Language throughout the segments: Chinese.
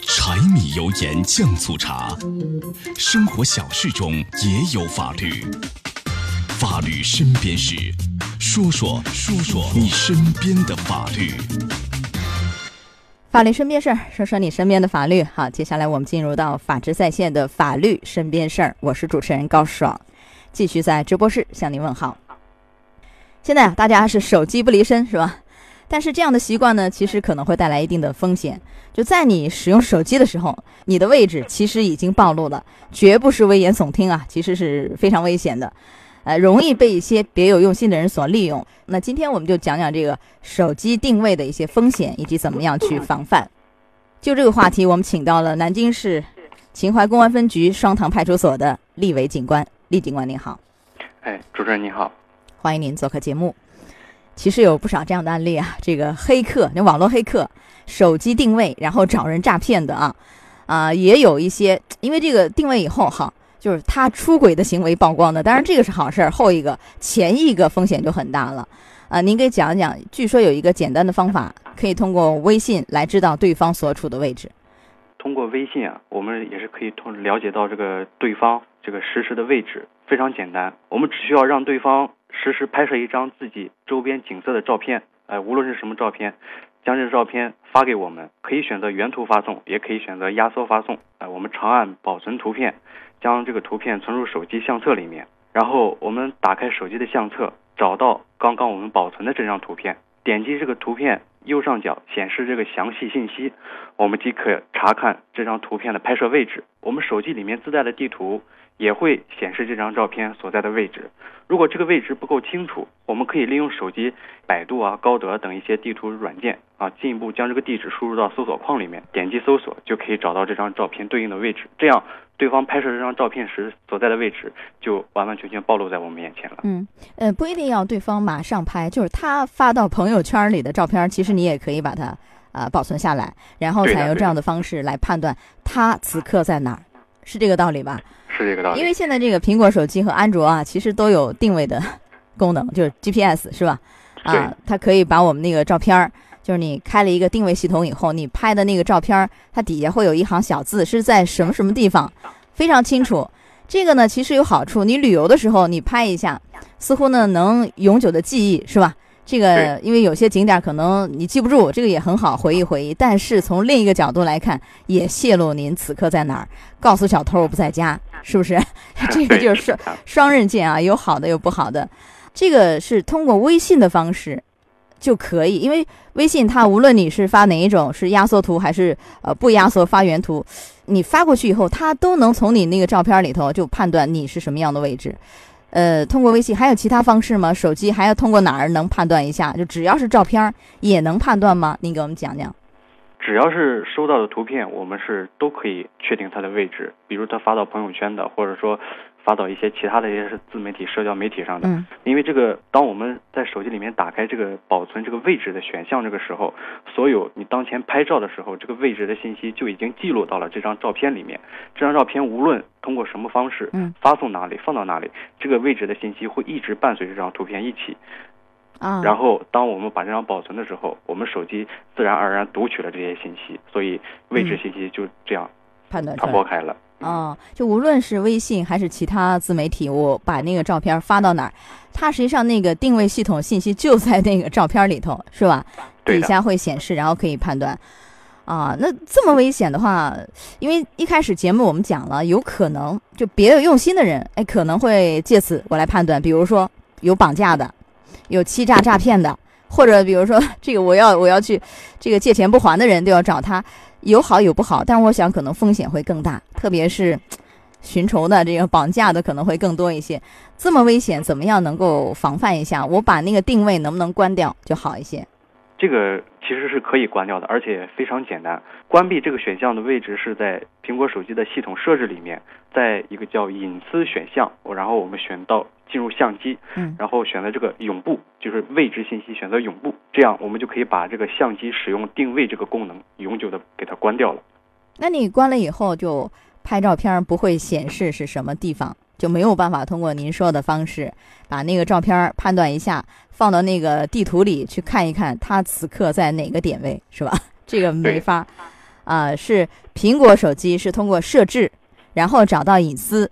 柴米油盐酱醋茶，生活小事中也有法律。法律身边事，说说说说你身边的法律。法律身边事儿，说说你身边的法律。好，接下来我们进入到法治在线的法律身边事儿。我是主持人高爽，继续在直播室向您问好。现在啊，大家是手机不离身，是吧？但是这样的习惯呢，其实可能会带来一定的风险。就在你使用手机的时候，你的位置其实已经暴露了，绝不是危言耸听啊，其实是非常危险的，呃，容易被一些别有用心的人所利用。那今天我们就讲讲这个手机定位的一些风险以及怎么样去防范。就这个话题，我们请到了南京市秦淮公安分局双塘派出所的厉伟警官，厉警官您好。哎，主持人您好，欢迎您做客节目。其实有不少这样的案例啊，这个黑客，那网络黑客，手机定位然后找人诈骗的啊，啊，也有一些因为这个定位以后哈，就是他出轨的行为曝光的。当然这个是好事儿，后一个前一个风险就很大了啊。您给讲讲，据说有一个简单的方法，可以通过微信来知道对方所处的位置。通过微信啊，我们也是可以通了解到这个对方这个实时的位置，非常简单，我们只需要让对方。实时拍摄一张自己周边景色的照片，哎，无论是什么照片，将这照片发给我们，可以选择原图发送，也可以选择压缩发送。哎，我们长按保存图片，将这个图片存入手机相册里面，然后我们打开手机的相册，找到刚刚我们保存的这张图片，点击这个图片右上角显示这个详细信息，我们即可查看这张图片的拍摄位置。我们手机里面自带的地图。也会显示这张照片所在的位置。如果这个位置不够清楚，我们可以利用手机百度啊、高德等一些地图软件啊，进一步将这个地址输入到搜索框里面，点击搜索就可以找到这张照片对应的位置。这样，对方拍摄这张照片时所在的位置就完完全全暴露在我们眼前了。嗯，呃，不一定要对方马上拍，就是他发到朋友圈里的照片，其实你也可以把它啊保存下来，然后采用这样的方式来判断他此刻在哪儿，是这个道理吧？是这个道理，因为现在这个苹果手机和安卓啊，其实都有定位的功能，就是 GPS 是吧？啊，它可以把我们那个照片儿，就是你开了一个定位系统以后，你拍的那个照片儿，它底下会有一行小字，是在什么什么地方，非常清楚。这个呢，其实有好处，你旅游的时候你拍一下，似乎呢能永久的记忆，是吧？这个因为有些景点可能你记不住，这个也很好回忆回忆。但是从另一个角度来看，也泄露您此刻在哪儿，告诉小偷我不在家。是不是？这个就是双双刃剑啊，有好的有不好的。这个是通过微信的方式就可以，因为微信它无论你是发哪一种，是压缩图还是呃不压缩发原图，你发过去以后，它都能从你那个照片里头就判断你是什么样的位置。呃，通过微信还有其他方式吗？手机还要通过哪儿能判断一下？就只要是照片也能判断吗？您给我们讲讲。只要是收到的图片，我们是都可以确定它的位置。比如他发到朋友圈的，或者说发到一些其他的一些自媒体、社交媒体上的。嗯。因为这个，当我们在手机里面打开这个保存这个位置的选项，这个时候，所有你当前拍照的时候，这个位置的信息就已经记录到了这张照片里面。这张照片无论通过什么方式，嗯，发送哪里，放到哪里，这个位置的信息会一直伴随这张图片一起。啊，然后当我们把这张保存的时候，我们手机自然而然读取了这些信息，所以位置信息就这样判断传播开了。哦，就无论是微信还是其他自媒体，我把那个照片发到哪儿，它实际上那个定位系统信息就在那个照片里头，是吧？底下会显示，然后可以判断。啊，那这么危险的话，因为一开始节目我们讲了，有可能就别有用心的人，哎，可能会借此我来判断，比如说有绑架的。有欺诈诈骗的，或者比如说这个我要我要去这个借钱不还的人都要找他，有好有不好，但我想可能风险会更大，特别是寻仇的这个绑架的可能会更多一些。这么危险，怎么样能够防范一下？我把那个定位能不能关掉就好一些？这个其实是可以关掉的，而且非常简单。关闭这个选项的位置是在苹果手机的系统设置里面，在一个叫隐私选项，然后我们选到。进入相机，嗯，然后选择这个永不，就是位置信息选择永不，这样我们就可以把这个相机使用定位这个功能永久的给它关掉了。那你关了以后，就拍照片不会显示是什么地方，就没有办法通过您说的方式把那个照片判断一下，放到那个地图里去看一看，它此刻在哪个点位，是吧？这个没法。啊，是苹果手机是通过设置，然后找到隐私，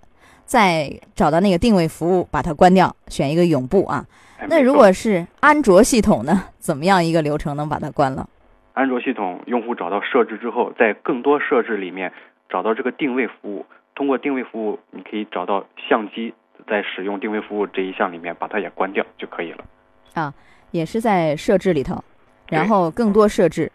再找到那个定位服务，把它关掉，选一个永不啊。那如果是安卓系统呢？怎么样一个流程能把它关了？安卓系统用户找到设置之后，在更多设置里面找到这个定位服务，通过定位服务，你可以找到相机，在使用定位服务这一项里面把它也关掉就可以了。啊，也是在设置里头，然后更多设置，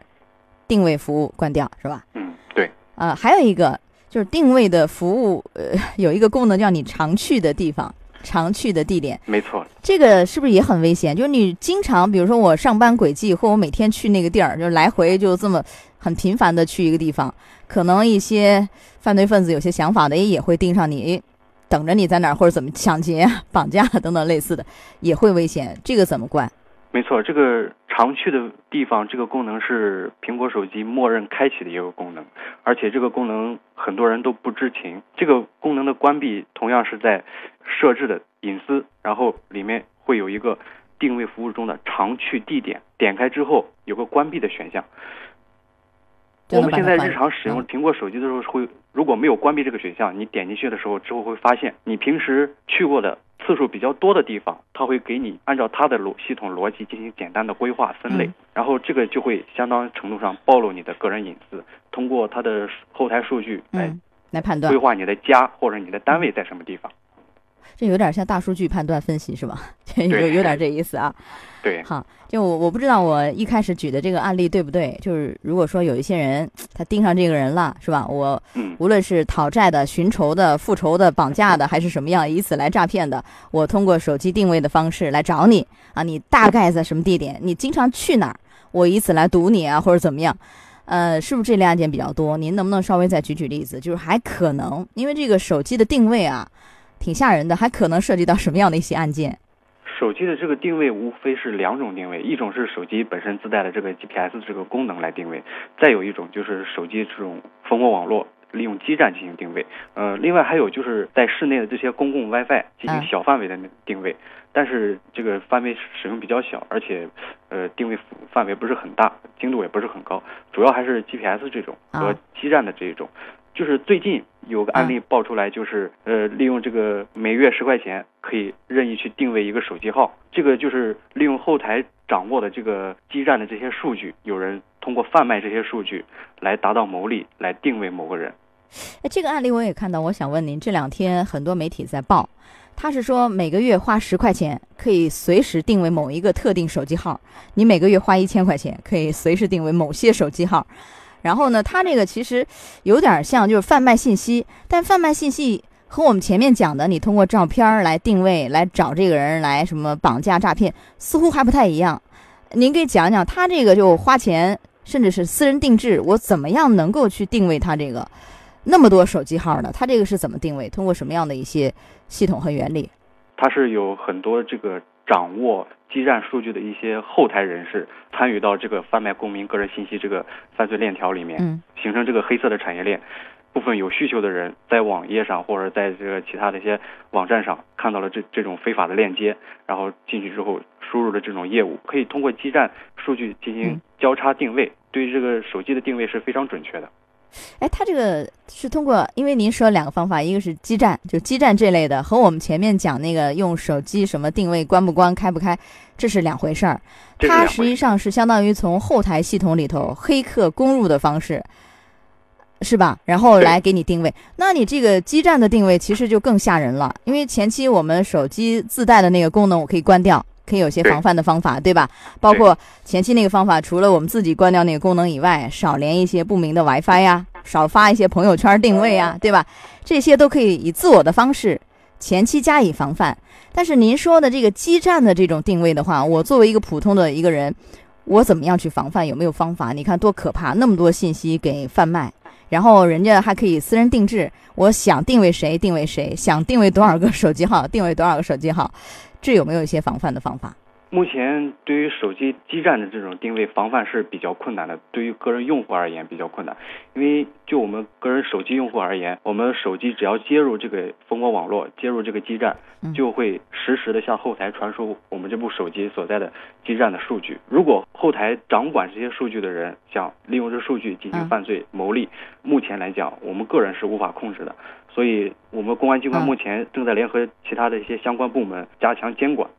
定位服务关掉是吧？嗯，对。啊，还有一个就是定位的服务，呃，有一个功能叫你常去的地方。常去的地点，没错，这个是不是也很危险？就是你经常，比如说我上班轨迹，或我每天去那个地儿，就来回就这么很频繁的去一个地方，可能一些犯罪分子有些想法的，也也会盯上你，等着你在哪儿，或者怎么抢劫、绑架等等类似的，也会危险。这个怎么关？没错，这个常去的地方这个功能是苹果手机默认开启的一个功能，而且这个功能很多人都不知情。这个功能的关闭同样是在设置的隐私，然后里面会有一个定位服务中的常去地点，点开之后有个关闭的选项。我们现在日常使用苹果手机的时候会，如果没有关闭这个选项，你点进去的时候之后会发现，你平时去过的次数比较多的地方，它会给你按照它的逻系统逻辑进行简单的规划分类，然后这个就会相当程度上暴露你的个人隐私，通过它的后台数据来来判断。规划你的家或者你的单位在什么地方。这有点像大数据判断分析是吧？有有点这意思啊。对，好，就我我不知道我一开始举的这个案例对不对？就是如果说有一些人他盯上这个人了，是吧？我无论是讨债的、寻仇的、复仇的、绑架的，还是什么样，以此来诈骗的，我通过手机定位的方式来找你啊，你大概在什么地点？你经常去哪儿？我以此来堵你啊，或者怎么样？呃，是不是这类案件比较多？您能不能稍微再举举例子？就是还可能因为这个手机的定位啊，挺吓人的，还可能涉及到什么样的一些案件？手机的这个定位无非是两种定位，一种是手机本身自带的这个 GPS 这个功能来定位，再有一种就是手机这种蜂窝网络利用基站进行定位。呃，另外还有就是在室内的这些公共 WiFi 进行小范围的定位，但是这个范围使用比较小，而且呃定位范围不是很大，精度也不是很高，主要还是 GPS 这种和基站的这一种。就是最近有个案例爆出来，就是呃，利用这个每月十块钱可以任意去定位一个手机号，这个就是利用后台掌握的这个基站的这些数据，有人通过贩卖这些数据来达到牟利，来定位某个人。哎，这个案例我也看到，我想问您，这两天很多媒体在报，他是说每个月花十块钱可以随时定位某一个特定手机号，你每个月花一千块钱可以随时定位某些手机号。然后呢，它这个其实有点像就是贩卖信息，但贩卖信息和我们前面讲的，你通过照片来定位来找这个人来什么绑架诈骗，似乎还不太一样。您给讲讲，他这个就花钱，甚至是私人定制，我怎么样能够去定位他这个那么多手机号呢？他这个是怎么定位？通过什么样的一些系统和原理？它是有很多这个掌握。基站数据的一些后台人士参与到这个贩卖公民个人信息这个犯罪链条里面，形成这个黑色的产业链。部分有需求的人在网页上或者在这个其他的一些网站上看到了这这种非法的链接，然后进去之后输入了这种业务，可以通过基站数据进行交叉定位，对于这个手机的定位是非常准确的。哎，它这个是通过，因为您说两个方法，一个是基站，就基站这类的，和我们前面讲那个用手机什么定位关不关、开不开，这是两回事儿。它实际上是相当于从后台系统里头黑客攻入的方式，是吧？然后来给你定位。那你这个基站的定位其实就更吓人了，因为前期我们手机自带的那个功能我可以关掉。可以有些防范的方法，对吧？包括前期那个方法，除了我们自己关掉那个功能以外，少连一些不明的 WiFi 呀，少发一些朋友圈定位呀，对吧？这些都可以以自我的方式前期加以防范。但是您说的这个基站的这种定位的话，我作为一个普通的一个人，我怎么样去防范？有没有方法？你看多可怕，那么多信息给贩卖，然后人家还可以私人定制，我想定位谁定位谁，想定位多少个手机号定位多少个手机号。这有没有一些防范的方法？目前对于手机基站的这种定位防范是比较困难的，对于个人用户而言比较困难。因为就我们个人手机用户而言，我们手机只要接入这个蜂窝网络，接入这个基站，就会实时的向后台传输我们这部手机所在的基站的数据。如果后台掌管这些数据的人想利用这数据进行犯罪牟利，目前来讲，我们个人是无法控制的。所以，我们公安机关目前正在联合其他的一些相关部门加强监管。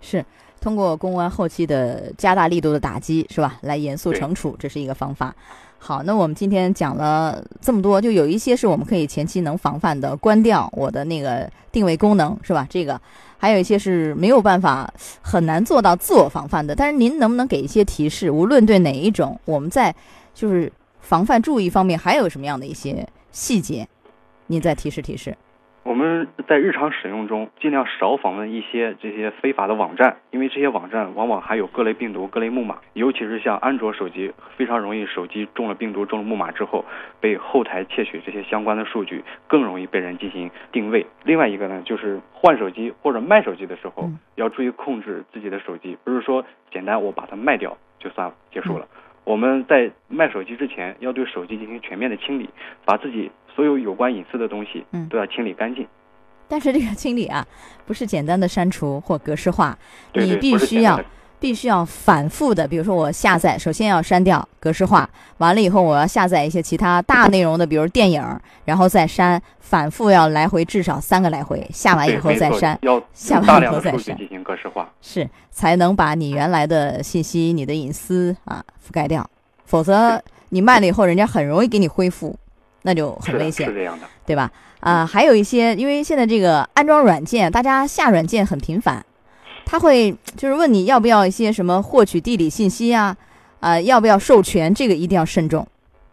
是。通过公安后期的加大力度的打击，是吧？来严肃惩处，这是一个方法。好，那我们今天讲了这么多，就有一些是我们可以前期能防范的，关掉我的那个定位功能，是吧？这个还有一些是没有办法很难做到自我防范的。但是您能不能给一些提示？无论对哪一种，我们在就是防范注意方面还有什么样的一些细节？您再提示提示。我们在日常使用中尽量少访问一些这些非法的网站，因为这些网站往往含有各类病毒、各类木马，尤其是像安卓手机，非常容易手机中了病毒、中了木马之后，被后台窃取这些相关的数据，更容易被人进行定位。另外一个呢，就是换手机或者卖手机的时候，要注意控制自己的手机，不是说简单我把它卖掉就算结束了。我们在卖手机之前，要对手机进行全面的清理，把自己。所有有关隐私的东西，嗯，都要清理干净。但是这个清理啊，不是简单的删除或格式化，你必须要必须要反复的。比如说我下载，首先要删掉格式化，完了以后我要下载一些其他大内容的，比如电影，然后再删，反复要来回至少三个来回，下完以后再删，要下完以后再删，进行格式化，是才能把你原来的信息、你的隐私啊覆盖掉，否则你卖了以后，人家很容易给你恢复。那就很危险，是这样的，对吧？啊，还有一些，因为现在这个安装软件，大家下软件很频繁，他会就是问你要不要一些什么获取地理信息啊，啊，要不要授权，这个一定要慎重。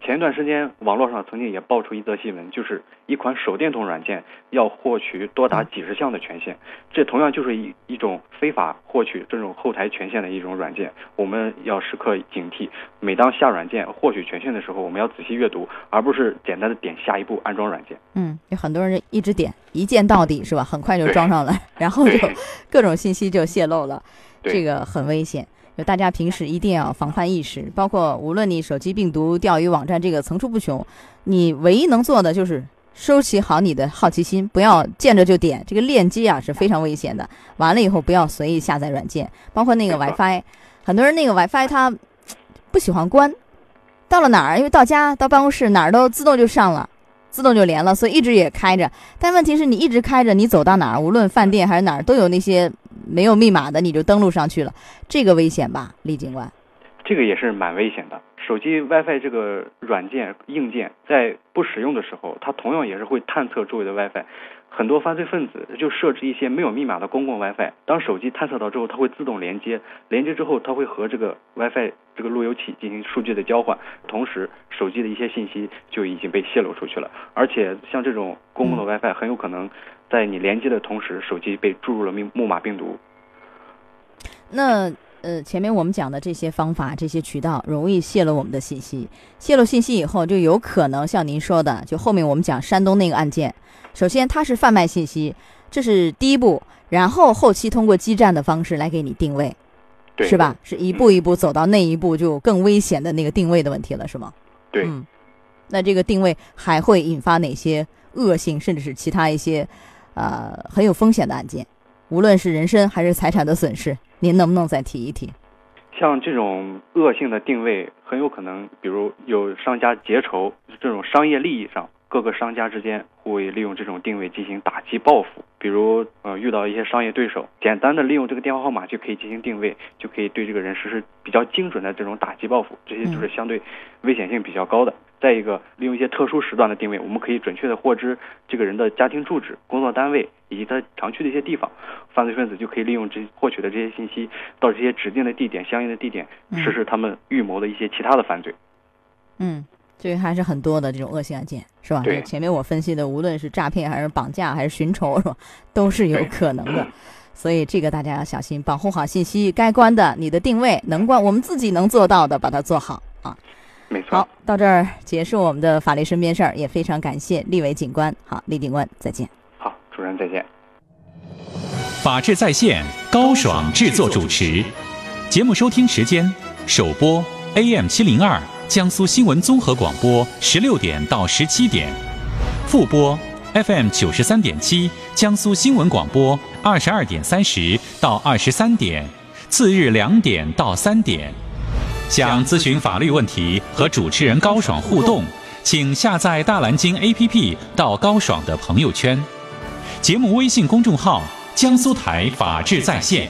前一段时间，网络上曾经也爆出一则新闻，就是一款手电筒软件要获取多达几十项的权限，这同样就是一一种非法获取这种后台权限的一种软件。我们要时刻警惕，每当下软件获取权限的时候，我们要仔细阅读，而不是简单的点下一步安装软件。嗯，有很多人一直点一键到底，是吧？很快就装上了，然后就各种信息就泄露了，这个很危险。就大家平时一定要防范意识，包括无论你手机病毒、钓鱼网站这个层出不穷，你唯一能做的就是收起好你的好奇心，不要见着就点这个链接啊，是非常危险的。完了以后不要随意下载软件，包括那个 WiFi，很多人那个 WiFi 他不喜欢关，到了哪儿，因为到家到办公室哪儿都自动就上了，自动就连了，所以一直也开着。但问题是你一直开着，你走到哪儿，无论饭店还是哪儿，都有那些。没有密码的你就登录上去了，这个危险吧，李警官？这个也是蛮危险的。手机 WiFi 这个软件硬件在不使用的时候，它同样也是会探测周围的 WiFi。很多犯罪分子就设置一些没有密码的公共 WiFi，当手机探测到之后，它会自动连接，连接之后它会和这个 WiFi 这个路由器进行数据的交换，同时手机的一些信息就已经被泄露出去了。而且像这种公共的 WiFi 很有可能。在你连接的同时，手机被注入了密木马病毒。那呃，前面我们讲的这些方法、这些渠道，容易泄露我们的信息。泄露信息以后，就有可能像您说的，就后面我们讲山东那个案件，首先它是贩卖信息，这是第一步，然后后期通过基站的方式来给你定位，是吧？是一步一步走到那一步，就更危险的那个定位的问题了，是吗？对。嗯。那这个定位还会引发哪些恶性，甚至是其他一些？呃，很有风险的案件，无论是人身还是财产的损失，您能不能再提一提？像这种恶性的定位，很有可能，比如有商家结仇，这种商业利益上，各个商家之间会利用这种定位进行打击报复。比如，呃，遇到一些商业对手，简单的利用这个电话号码就可以进行定位，就可以对这个人实施比较精准的这种打击报复，这些就是相对危险性比较高的。再一个，利用一些特殊时段的定位，我们可以准确的获知这个人的家庭住址、工作单位以及他常去的一些地方。犯罪分子就可以利用这获取的这些信息，到这些指定的地点、相应的地点实施他们预谋的一些其他的犯罪。嗯，这个还是很多的这种恶性案件，是吧？对。前面我分析的，无论是诈骗还是绑架还是寻仇，是吧？都是有可能的。所以这个大家要小心，保护好信息，该关的你的定位能关，我们自己能做到的，把它做好啊。没错，好，到这儿结束我们的法律身边事儿，也非常感谢立伟警官。好，李警官再见。好，主任再见。法治在线，高爽制作主持。节目收听时间：首播 AM 七零二江苏新闻综合广播十六点到十七点，复播 FM 九十三点七江苏新闻广播二十二点三十到二十三点，次日两点到三点。想咨询法律问题和主持人高爽互动，请下载大蓝鲸 APP 到高爽的朋友圈。节目微信公众号：江苏台法治在线。